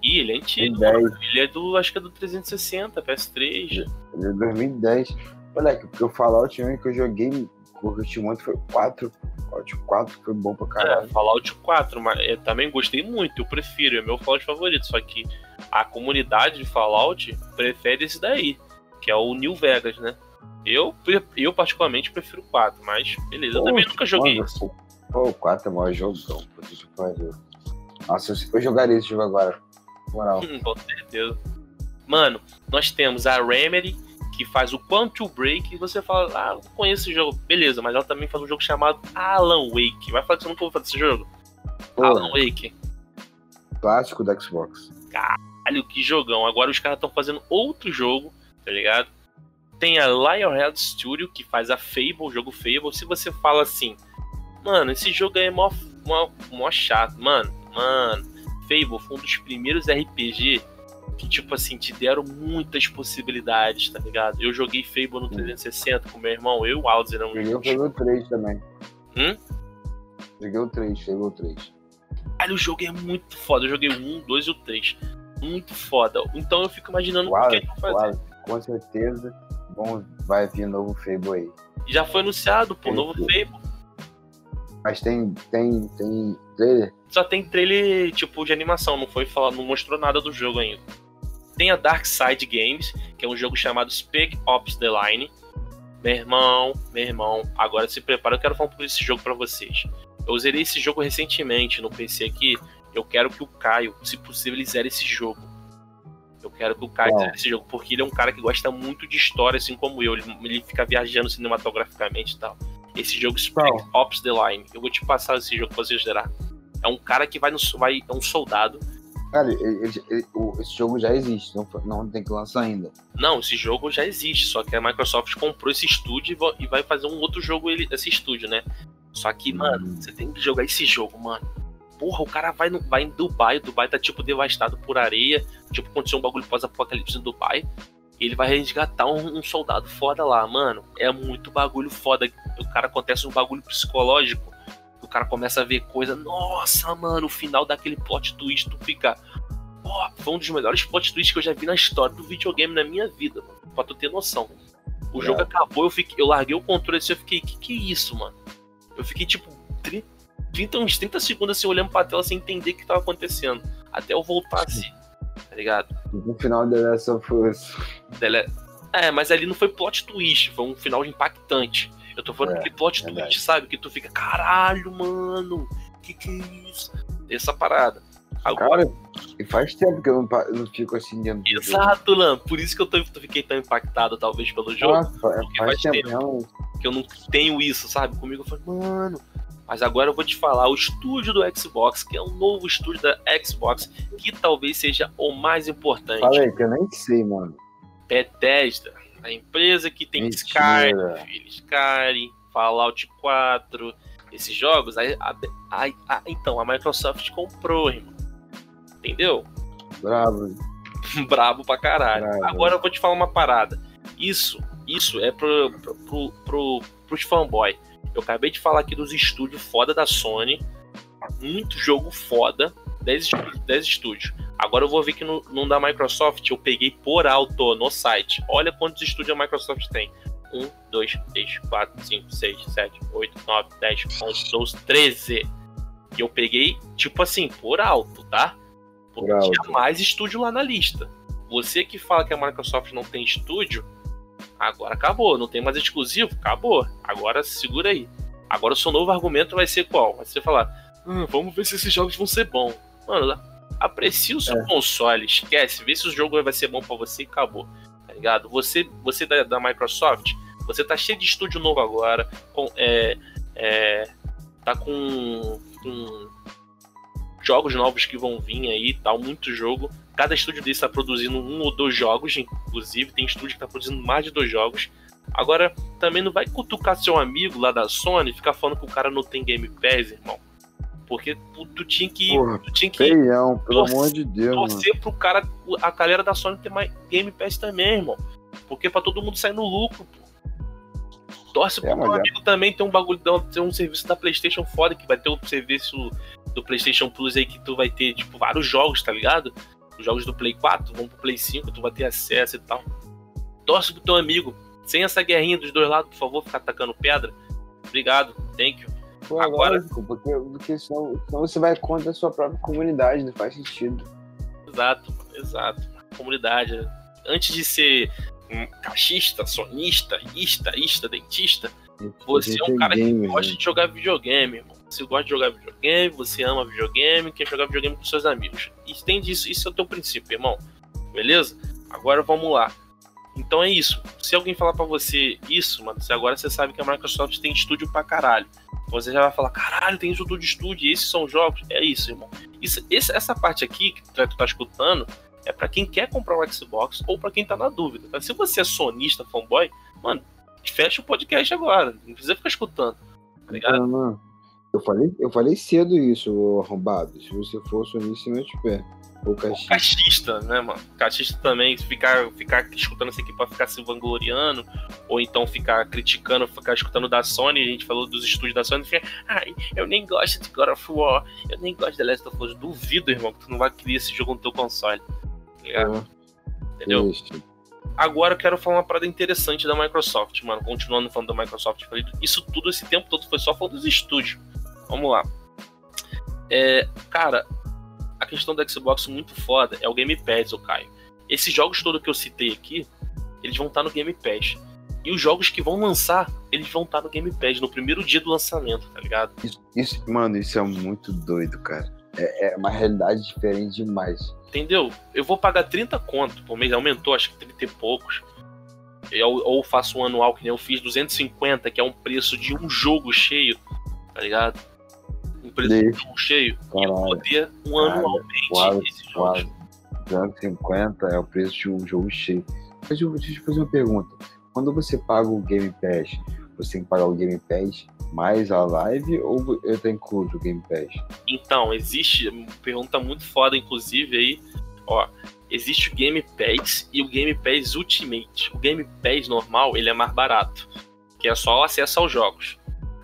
Ih, ele é antigo. 10. mano. Ele é do. Acho que é do 360, PS3. Ele é 2010. Moleque, porque o Fallout 1 que eu joguei curti muito foi o 4. Fallout 4 foi bom pra É, caralho. Fallout 4, mas eu também gostei muito, eu prefiro, é meu Fallout favorito. Só que a comunidade de Fallout prefere esse daí, que é o New Vegas, né? Eu, eu particularmente prefiro o 4, mas beleza, eu Pô, também nunca joguei mano, isso. Pô, o 4 é o maior jogão. Puta que pariu. Nossa, eu, jogaria esse jogo agora. Moral. Hum, *laughs* com certeza. Mano, nós temos a Remedy, que faz o Quantum Break, e você fala, ah, eu conheço esse jogo. Beleza, mas ela também faz um jogo chamado Alan Wake. Vai falar que você nunca ouviu falar desse jogo? Pô, Alan Wake. clássico do Xbox. Caralho, que jogão. Agora os caras estão fazendo outro jogo, tá ligado? Tem a Lionhead Studio, que faz a Fable, o jogo Fable. Se você fala assim, mano, esse jogo aí é mó, mó, mó chato. Mano, mano, Fable foi um dos primeiros RPG que, tipo assim, te deram muitas possibilidades, tá ligado? Eu joguei Fable no 360 com meu irmão, eu e o Aldo éramos Joguei o juntos. Fable 3 também. Hum? Joguei o 3, Fable 3. Caralho, o jogo é muito foda. Eu joguei o 1, 2 e o 3. Muito foda. Então eu fico imaginando o Uau, que eles vão fazer. uau, com certeza bom, vai vir novo Fable aí. Já foi anunciado, pô, novo. Fable. Mas tem, tem, tem trailer? Só tem trailer tipo de animação, não foi falar, não mostrou nada do jogo ainda. Tem a Dark Side Games, que é um jogo chamado Spec Ops The Line. Meu irmão, meu irmão, agora se prepara, eu quero falar um pouco desse jogo pra vocês. Eu zerei esse jogo recentemente no PC aqui. Eu quero que o Caio, se possível, ele zere esse jogo. Eu quero que o Caio Qual? zere esse jogo, porque ele é um cara que gosta muito de história, assim como eu. Ele, ele fica viajando cinematograficamente e tal. Esse jogo Qual? Ops The Line. Eu vou te passar esse jogo pra você zerar. É um cara que vai no. Vai, é um soldado. Cara, ele- ele- ele- o- esse jogo já existe, não, não tem que lançar ainda. Não, esse jogo já existe, só que a Microsoft comprou esse estúdio e va- vai fazer um outro jogo ele, esse estúdio, né? Só que, mano, Hum. você tem que jogar esse jogo, mano. Porra, o cara vai, no, vai em Dubai, o Dubai tá tipo devastado por areia, tipo aconteceu um bagulho pós-apocalipse em Dubai. Ele vai resgatar um, um soldado foda lá, mano. É muito bagulho foda. O cara acontece um bagulho psicológico. O cara começa a ver coisa. Nossa, mano, o final daquele plot twist, tu fica. Pô, foi um dos melhores plot twists que eu já vi na história do videogame na minha vida, mano. Pra tu ter noção. O É. jogo acabou, eu, fiquei, eu larguei o controle assim, eu fiquei, que que é isso, mano? Eu fiquei tipo 30, 30, uns 30 segundos assim, olhando pra tela sem entender o que tava acontecendo. Até eu voltar assim, tá ligado? No final da Last of Us. Dele- É, mas ali não foi plot twist, foi um final impactante. Eu tô falando É, aquele plot verdade. twist, sabe? Que tu fica, caralho, mano, que que é isso? Essa parada. Agora, Cara, e faz tempo que eu não, não fico assim dentro do exato, Lan, por isso que eu tô, fiquei tão impactado, talvez, pelo jogo. Nossa, porque faz faz tempo, tempo. que eu não tenho isso, sabe? Comigo eu falei, mano. Mas agora eu vou te falar, o estúdio do Xbox, que é um novo estúdio da Xbox, que talvez seja o mais importante. Fala aí, que eu nem sei, mano. Bethesda, a empresa que tem Mentira. Skyrim, Skyrim, Fallout 4, esses jogos. A, a- a- a- então, a Microsoft comprou, irmão. Entendeu? Bravo. *laughs* Brabo pra caralho. Bravo. Agora eu vou te falar uma parada. Isso, isso é pro, pro, pro, pro, pros fanboy. Eu acabei de falar aqui dos estúdios foda da Sony. Muito jogo foda. 10 estúdios. 10 estúdios. Agora eu vou ver que no, no da Microsoft eu peguei por alto no site. Olha quantos estúdios a Microsoft tem. 1, 2, 3, 4, 5, 6, 7, 8, 9, 10, 11, 12, 13. E eu peguei, tipo assim, por alto, tá? Porque Por alto. tinha mais estúdio lá na lista. Você que fala que a Microsoft não tem estúdio, agora acabou. Não tem mais exclusivo? Acabou. Agora segura aí. Agora o seu novo argumento vai ser qual? Vai ser falar: "Hum, vamos ver se esses jogos vão ser bons. Mano, aprecie o seu É. console, esquece, vê se o jogo vai ser bom pra você e acabou. Tá ligado? Você, você da, da Microsoft, você tá cheio de estúdio novo agora. Com, é, é, tá com, com jogos novos que vão vir aí e tal, muito jogo. Cada estúdio desse tá produzindo um ou dois jogos, inclusive. Tem estúdio que tá produzindo mais de dois jogos. Agora, também não vai cutucar seu amigo lá da Sony e ficar falando que o cara não tem Game Pass, irmão. Porque tu, tu tinha que. Porra, tu tinha que Feião, pelo Torce- amor de Deus, mano. torcer pro cara, a galera da Sony ter mais Game Pass também, irmão. Porque pra todo mundo sair no lucro, pô. Torce pro É, teu mas é. amigo também ter um bagulho, ter um serviço da PlayStation foda, que vai ter o serviço do PlayStation Plus aí, que tu vai ter, tipo, vários jogos, tá ligado? Os jogos do Play 4 vão pro Play 5, tu vai ter acesso e tal. Torce pro teu amigo, sem essa guerrinha dos dois lados, por favor, ficar atacando pedra. Obrigado, thank you. Pô, Agora- lógico, porque, porque senão, senão você vai contra a sua própria comunidade, não faz sentido. Exato, exato. Comunidade. Antes de ser um cachista, sonista, ista, ista, dentista, você é um cara que gosta né? de jogar videogame, irmão. Você gosta de jogar videogame, você ama videogame, quer jogar videogame com seus amigos. E tem disso, isso é o teu princípio, irmão. Beleza? Agora vamos lá. Então é isso. Se alguém falar pra você isso, mano, agora você sabe que a Microsoft tem estúdio pra caralho. Você já vai falar, caralho, tem isso tudo de estúdio, esses são jogos. É isso, irmão. Isso, essa parte aqui que tu tá escutando é pra quem quer comprar um Xbox ou pra quem tá na dúvida. Tá? Se você é sonista, fanboy, mano, fecha o podcast agora. Não precisa ficar escutando. Tá ligado? Não, não. Eu falei, eu falei cedo isso, arrombado. Se você for sonista, não te pé. Ou cachista. Cachista, né, mano? Cachista também, ficar, ficar escutando isso aqui pra ficar se vangloriando, ou então ficar criticando, ficar escutando da Sony, a gente falou dos estúdios da Sony, fica, ai, eu nem gosto de God of War, eu nem gosto de The Last of Us. Duvido, irmão, que tu não vai querer esse jogo no teu console. Tá ligado? Entendeu? Este. Agora eu quero falar uma parada interessante da Microsoft, mano. Continuando falando da Microsoft, isso tudo, esse tempo todo, foi só falando dos estúdios. Vamos lá. É, cara, a questão do Xbox muito foda é o Game Pass, ô Caio. Esses jogos todos que eu citei aqui, eles vão estar no Game Pass. E os jogos que vão lançar, eles vão estar no Game Pass no primeiro dia do lançamento, tá ligado? Isso, isso- mano, isso é muito doido, cara. É, é uma realidade diferente demais. Entendeu? Eu vou pagar 30 conto por mês, aumentou acho que 30 e poucos. Eu, ou faço um anual que nem eu fiz, 250, que é um preço de um jogo cheio, tá ligado? Um preço de um jogo cheio. E eu Caralho, ter um Caralho, anualmente quase, esses jogos. quase. 250 é o preço de um jogo cheio. Mas eu, deixa eu te fazer uma pergunta. Quando você paga o Game Pass, você tem que pagar o Game Pass mais a live ou eu tenho incluso o Game Pass? Então, existe, pergunta muito foda, inclusive, aí, ó. Existe o Game Pass e o Game Pass Ultimate. O Game Pass normal, ele é mais barato, que é só o acesso aos jogos.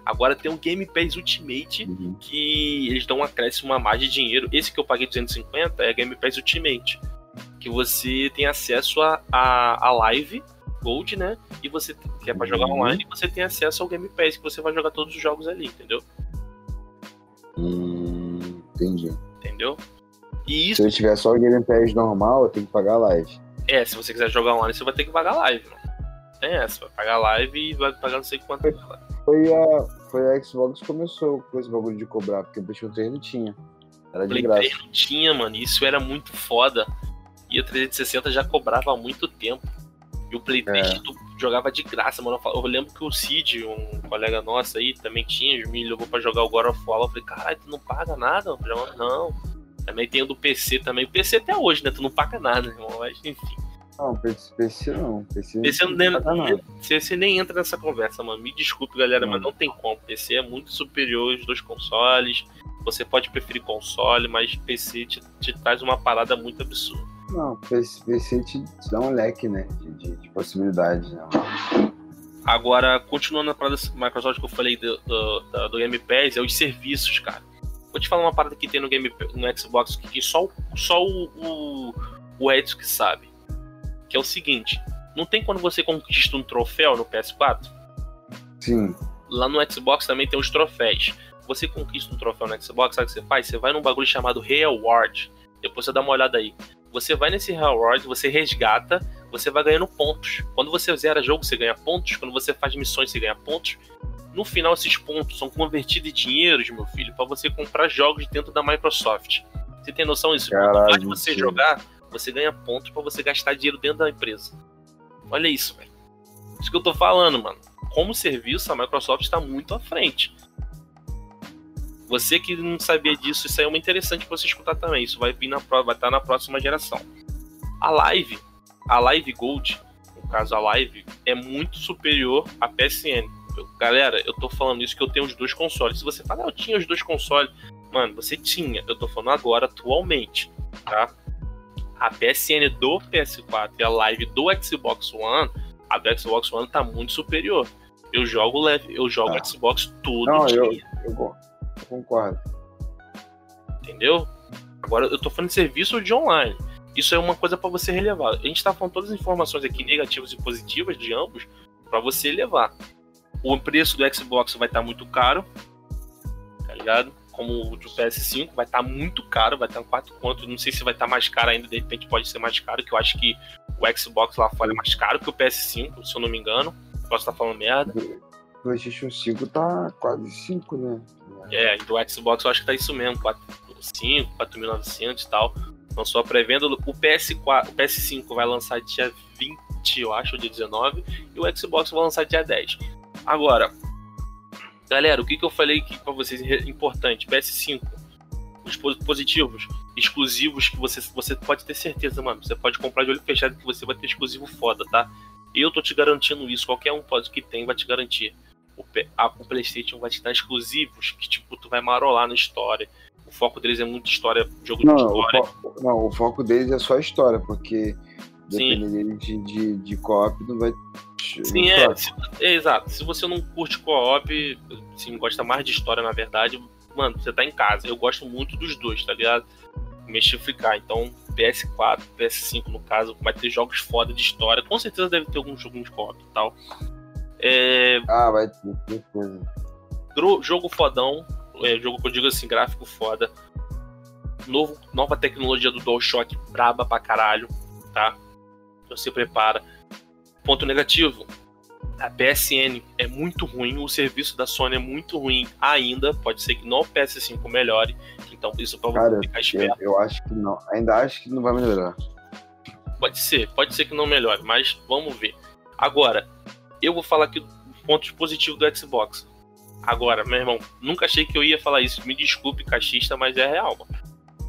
Agora tem o Game Pass Ultimate, Uhum. que eles dão um acréscimo a mais de dinheiro. Esse que eu paguei 250 é Game Pass Ultimate. Que você tem acesso a, a, a live Gold, né? E você que é pra jogar Uhum. online, você tem acesso ao Game Pass, que você vai jogar todos os jogos ali, entendeu? Hum, entendi. Entendeu? E isso Se eu tiver só o Game Pass normal, eu tenho que pagar a live. é, se você quiser jogar online, você vai ter que pagar live, mano. Tem essa, vai pagar live e vai pagar não sei quanto. Foi a, foi a Xbox que começou com esse bagulho de cobrar, porque o PlayStation 3 não tinha. Era de Play graça. 3 não tinha, mano. Isso era muito foda. E o 360 já cobrava há muito tempo. E o Play 3 tu jogava de graça, mano. Eu lembro que o Cid, um colega nosso aí, também tinha, me levou pra jogar o God of War. Eu falei, caralho, tu não paga nada? Eu falei, não. Também tem o do PC também. O PC até hoje, né? Tu não paga nada, irmão. Mas enfim. Não, PC, não. PC, PC não não nem, nada. PC nem entra nessa conversa, mano. Me desculpe, galera, mas Hum. não tem como. PC é muito superior aos dois consoles. Você pode preferir console, mas PC te, te traz uma parada muito absurda. Não, PC, PC te, dá um leque, né? De, de, de possibilidades, né? Agora, continuando na parada da Microsoft que eu falei do, do, do Game Pass, é os serviços, cara. Vou te falar uma parada que tem no, Game, no Xbox que só, só o, o, o Edson que sabe. Que é o seguinte: não tem quando você conquista um troféu no PS4? Sim. Lá no Xbox também tem os troféus. Você conquista um troféu no Xbox, sabe o que você faz? Você vai num bagulho chamado Reward. Depois você dá uma olhada aí. Você vai nesse Reward, você resgata, você vai ganhando pontos. Quando você zera jogo, você ganha pontos. Quando você faz missões, você ganha pontos. No final, esses pontos são convertidos em dinheiros, meu filho, para você comprar jogos dentro da Microsoft. Você tem noção disso? Quanto mais você mentira. jogar, você ganha pontos para você gastar dinheiro dentro da empresa. Olha isso, velho. Isso que eu tô falando, mano. Como serviço, a Microsoft está muito à frente. Você que não sabia disso, isso aí é uma interessante pra você escutar também. Isso vai vir na vai estar na próxima geração. A Live, a Live Gold, no caso a Live, é muito superior à PSN. Eu- galera, eu tô falando isso que eu tenho os dois consoles. Se você fala, ah, eu tinha os dois consoles, mano, você tinha. Eu tô falando agora, atualmente, tá? A PSN do PS4 e a Live do Xbox One, a do Xbox One tá muito superior. Eu jogo leve, eu jogo Tá. Xbox todo Não, dia eu, eu, eu concordo. entendeu? Agora eu tô falando de serviço de online. Isso é uma coisa pra você relevar. A gente tá falando todas as informações aqui negativas e positivas de ambos pra você levar. o preço do Xbox vai estar muito caro, tá ligado? Como o do PS5, vai estar muito caro, vai estar 4 contos. Não sei se vai estar mais caro ainda, de repente pode ser mais caro, que eu acho que o Xbox lá fora é mais caro que o PS5, se eu não me engano. Posso estar falando merda. O PlayStation 5 tá quase 5, né? É, do Xbox eu acho que tá isso mesmo, 4, 5, 4.900 e tal. Lançou a pré-venda. O PS4, o PS5 vai lançar dia 20, eu acho, dia 19, e o Xbox vai lançar dia 10. Agora, galera, o que, que eu falei aqui pra vocês importante? PS5, os positivos, exclusivos que você, você pode ter certeza, mano. Você pode comprar de olho fechado que você vai ter exclusivo foda, tá? Eu tô te garantindo isso, qualquer um pode que tem vai te garantir. O, a, o PlayStation vai te dar exclusivos que, tipo, tu vai marolar na história o foco deles é muito história, jogo não, de história. O não, o foco deles é só história, porque dependendo de, de, de co-op não vai. Sim, é, se, é, exato. Se você não curte co-op, assim, gosta mais de história, na verdade, mano, você tá em casa. Eu gosto muito dos dois, tá ligado? Mexificar. Então, PS4, PS5, no caso, vai ter jogos foda de história. Com certeza deve ter algum jogo de co-op e tal. É... Ah, vai ter coisa. Jogo fodão, é, jogo que eu digo assim, gráfico foda. Novo, nova tecnologia do DualShock, braba pra caralho, tá? Então se prepara. Ponto negativo, a PSN é muito ruim, o serviço da Sony é muito ruim ainda. Pode ser que no PS5 melhore. Então, isso pra você ficar esperto. Eu, eu, acho que não. Ainda acho que não vai melhorar. Pode ser, pode ser que não melhore, mas vamos ver. Agora, eu vou falar aqui pontos positivos do Xbox. Agora, meu irmão, nunca achei que eu ia falar isso. Me desculpe, cachista, mas é real, mano.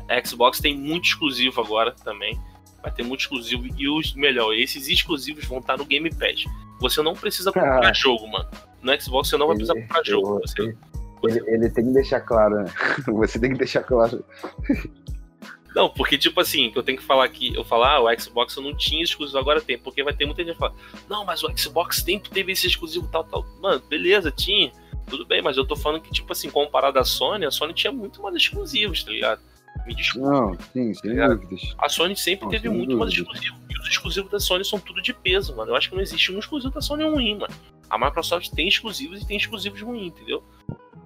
A Xbox tem muito exclusivo agora também. Vai ter muito exclusivo. E os melhor, esses exclusivos vão estar no Game Pass. Você não precisa comprar ah. jogo, mano. No Xbox você não vai precisar comprar jogo. Você, você... Ele, ele, tem que deixar claro, né? *laughs* Você tem que deixar claro. Não, porque, tipo assim, que eu tenho que falar aqui, eu falar, ah, o Xbox eu não tinha exclusivo, agora tem. Porque vai ter muita gente que fala, não, mas o Xbox sempre teve esse exclusivo tal, tal. Mano, beleza, tinha. Tudo bem, mas eu tô falando que, tipo assim, comparado à Sony, a Sony tinha muito mais exclusivos, tá ligado? Me desculpa. Não, sim, sem tá dúvidas. A Sony sempre não, teve muito dúvidas. mais exclusivos. E os exclusivos da Sony são tudo de peso, mano. Eu acho que não existe um exclusivo da Sony ruim, mano. A Microsoft tem exclusivos e tem exclusivos ruins, entendeu?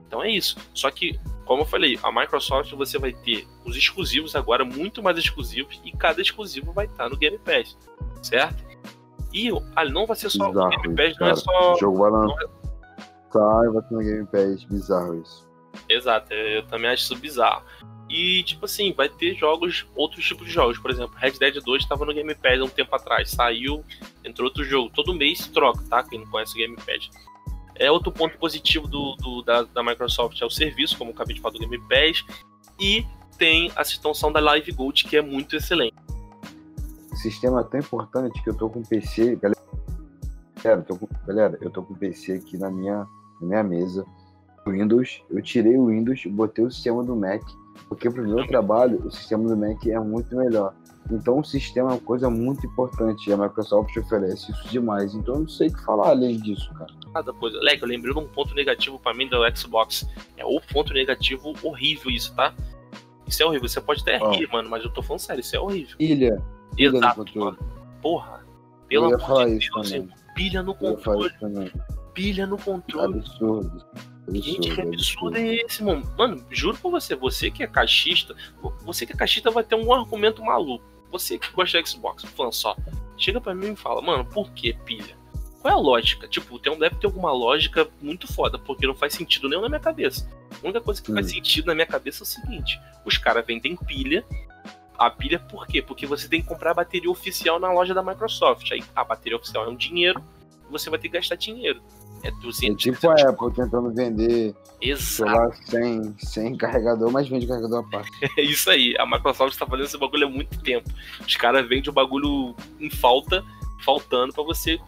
Então é isso. Só que, como eu falei, a Microsoft você vai ter os exclusivos agora, muito mais exclusivos, e cada exclusivo vai estar no Game Pass, certo? E ali não vai ser só Exato, o Game Pass, cara. não é só. O jogo vai, não e vai ter no Game Pass. Bizarro isso. Exato, eu também acho isso bizarro. E, tipo assim, vai ter jogos, outros tipos de jogos. Por exemplo, Red Dead 2 estava no Game Pass há um tempo atrás. Saiu, entrou outro jogo. Todo mês troca, tá? Quem não conhece o Game Pass. É outro ponto positivo do, do da, da, Microsoft é o serviço, como eu acabei de falar do Game Pass. E tem a extensão da Live Gold, que é muito excelente. Sistema tão importante que eu tô com PC, galera. Galera, eu tô com, galera, eu tô com PC aqui na minha na minha mesa. Windows, eu tirei o Windows, botei o sistema do Mac, porque para o meu trabalho o sistema do Mac é muito melhor. Então o sistema é uma coisa muito importante e a Microsoft oferece isso demais. Então eu não sei o que falar além disso, cara. Nada, coisa. Leque, eu lembrei de um ponto negativo para mim do Xbox. É o ponto negativo horrível isso, tá? Isso é horrível. Você pode até rir, mano, mas eu tô falando sério, isso é horrível. Pilha. Exato, mano. Porra. Pelo amor de Deus, pilha no controle pilha no controle. Absurdo. absurdo Gente, que absurdo, absurdo é esse, mano? Mano, juro pra você, você que é caixista, você que é caixista vai ter um argumento maluco. Você que gosta de Xbox, fã só, chega pra mim e fala, mano, por que pilha? Qual é a lógica? Tipo, tem, deve ter alguma lógica muito foda, porque não faz sentido nenhum na minha cabeça. A única coisa que hum. faz sentido na minha cabeça é o seguinte: os caras vendem pilha. A pilha por quê? Porque você tem que comprar a bateria oficial na loja da Microsoft. Aí a bateria oficial é um dinheiro, você vai ter que gastar dinheiro. É 200 é tipo a Apple tentando vender celular sem, sem carregador, mas vende carregador à parte. *laughs* É isso aí. A Microsoft está fazendo esse bagulho há muito tempo. Os caras vendem o bagulho em falta, faltando para você.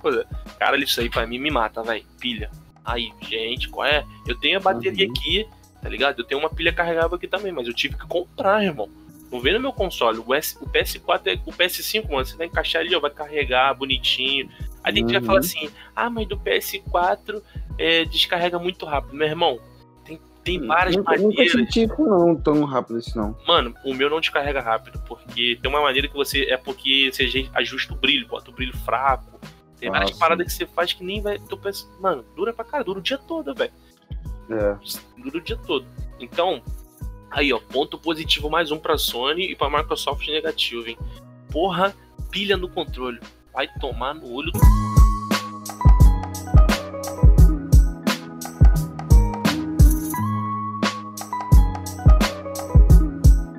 Cara, isso aí para mim me mata, velho. Pilha. Aí, gente, qual é? Eu tenho a bateria uhum. aqui, tá ligado? Eu tenho uma pilha carregável aqui também, mas eu tive que comprar, irmão. Não vem no meu console. O, S, o PS4 é o PS5, mano. Você vai encaixar ali, ó, vai carregar bonitinho. A gente uhum. vai falar assim: ah, mas do PS4 é, descarrega muito rápido. Meu irmão, tem, tem hum, várias nunca, maneiras. Nunca senti não tão rápido assim, não. Mano, o meu não descarrega rápido, porque tem uma maneira que você. É porque você ajusta o brilho, bota o brilho fraco. Tem várias Ah, paradas que você faz que nem vai. Tu pensa, mano, dura pra cara, dura o dia todo, velho. É. Dura o dia todo. Então, aí, ó, ponto positivo mais um pra Sony e pra Microsoft negativo, hein? Porra, pilha no controle. Vai tomar no olho do